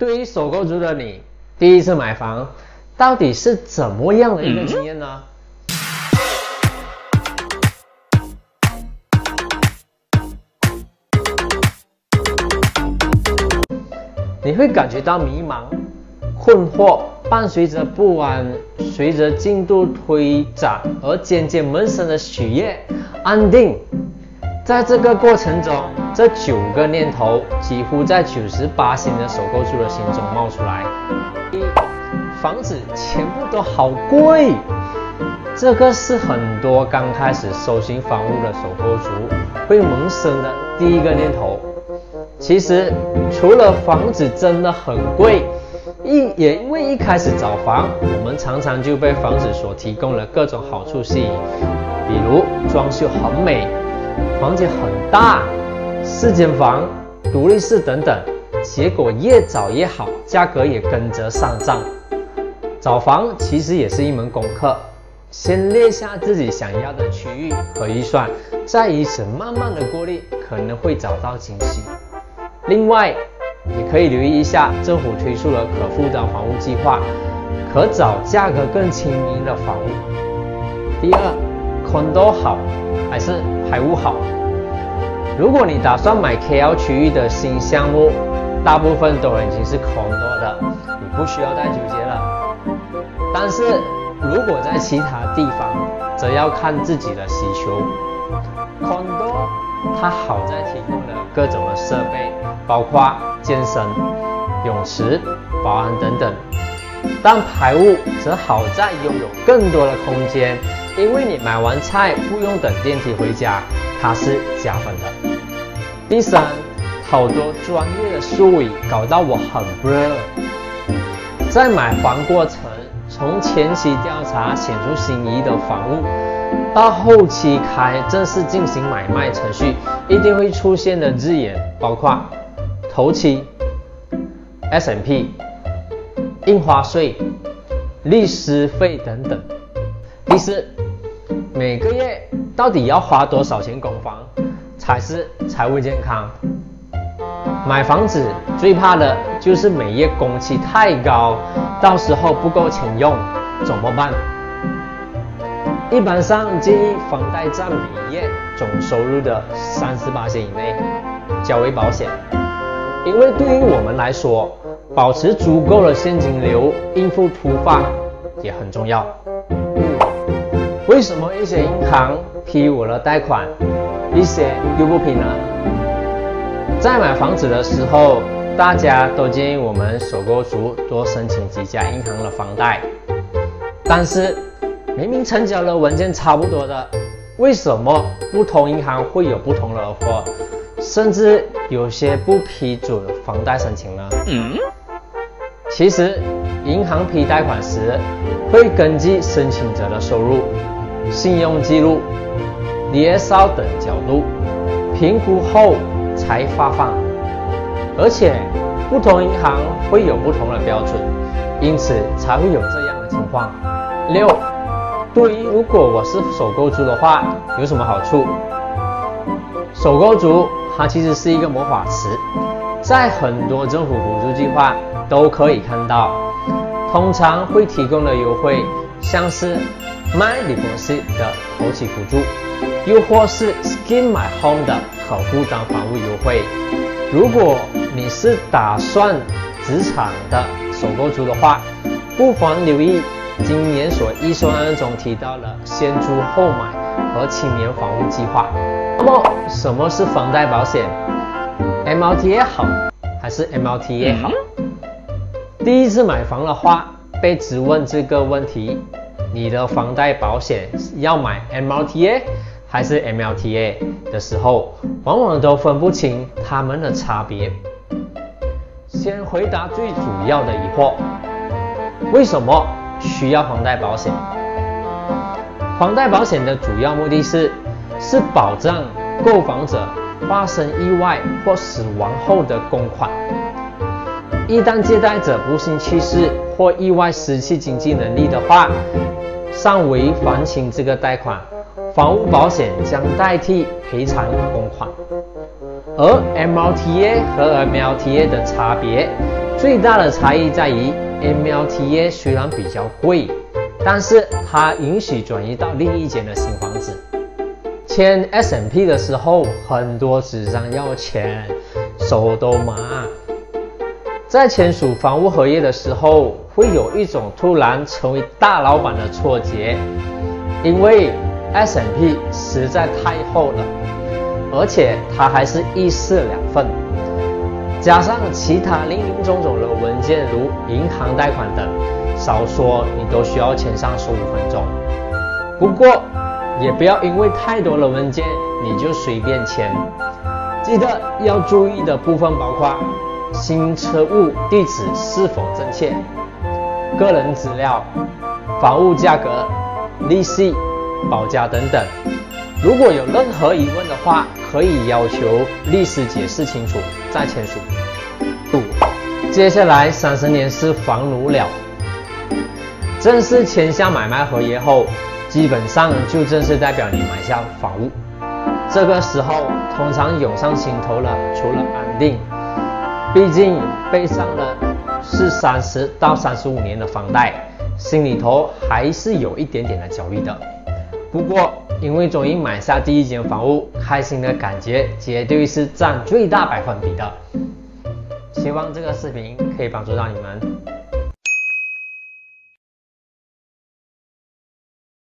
对于首购族的你，第一次买房到底是怎么样的一个经验呢？你会感觉到迷茫、困惑，伴随着不安，随着进度推展而渐渐萌生的喜悦、安定。在这个过程中，这九个念头几乎在九十八星的首购族的心中冒出来。一，房子全部都好贵，这个是很多刚开始收新房屋的首购族会萌生的第一个念头。其实，除了房子真的很贵，一也因为一开始找房，我们常常就被房子所提供的各种好处吸引，比如装修很美。房间很大，四间房、独立室等等，结果越早越好，价格也跟着上涨。找房其实也是一门功课，先列下自己想要的区域和预算，再以此慢慢的过滤，可能会找到惊喜。另外，也可以留意一下政府推出了可负担房屋计划，可找价格更亲民的房屋。第二，condo 好还是？排屋好。如果你打算买 KL 区域的新项目，大部分都已经是空多的，你不需要再纠结了。但是如果在其他地方，则要看自己的需求。空多它好在提供了各种的设备，包括健身、泳池、保安等等。但排污则好在拥有更多的空间。因为你买完菜不用等电梯回家，它是加分的。第三，好多专业的术语搞到我很 blur。在买房过程，从前期调查显出心仪的房屋，到后期开正式进行买卖程序，一定会出现的字眼包括头期、S&P、印花税、律师费等等。第四。每个月到底要花多少钱供房才是财务健康？买房子最怕的就是每月工期太高，到时候不够钱用怎么办？一般上建议房贷占每月总收入的三十八千以内较为保险，因为对于我们来说，保持足够的现金流应付突发也很重要。为什么一些银行批我的贷款，一些又不批呢？在买房子的时候，大家都建议我们首购族多申请几家银行的房贷，但是明明成交的文件差不多的，为什么不同银行会有不同的 offer，甚至有些不批准房贷申请呢？嗯，其实银行批贷款时会根据申请者的收入。信用记录、年少等角度评估后才发放，而且不同银行会有不同的标准，因此才会有这样的情况。六，对于如果我是首购族的话，有什么好处？首购族它其实是一个魔法词，在很多政府补助计划都可以看到，通常会提供的优惠像是。My Deposit 的头期补助，又或是 Skin My Home 的可负担房屋优惠。如果你是打算职场的首购族的话，不妨留意今年所预算案中提到的先租后买和青年房屋计划。那么，什么是房贷保险？MLTA 好还是 MLTA 好？第一次买房的话，被质问这个问题。你的房贷保险要买 MLTA 还是 MLTA 的时候，往往都分不清它们的差别。先回答最主要的疑惑：为什么需要房贷保险？房贷保险的主要目的是是保障购房者发生意外或死亡后的公款。一旦借贷者不幸去世或意外失去经济能力的话，尚未还清这个贷款，房屋保险将代替赔偿公款。而 MLTA 和 MLTA 的差别最大的差异在于 MLTA 虽然比较贵，但是它允许转移到另一间的新房子。签 S&P 的时候，很多纸张要钱，手都麻。在签署房屋合约的时候，会有一种突然成为大老板的错觉，因为 S&P 实在太厚了，而且它还是一式两份，加上其他林林总总的文件，如银行贷款等，少说你都需要签上十五分钟。不过，也不要因为太多的文件你就随便签，记得要注意的部分包括新车物地址是否正确、个人资料、房屋价格、利息、保价等等。如果有任何疑问的话，可以要求律师解释清楚再签署。五，接下来三十年是房奴了，正式签下买卖合约后。基本上就正式代表你买下房屋，这个时候通常涌上心头了，除了安定，毕竟背上了是三十到三十五年的房贷，心里头还是有一点点的焦虑的。不过因为终于买下第一间房屋，开心的感觉绝对是占最大百分比的。希望这个视频可以帮助到你们。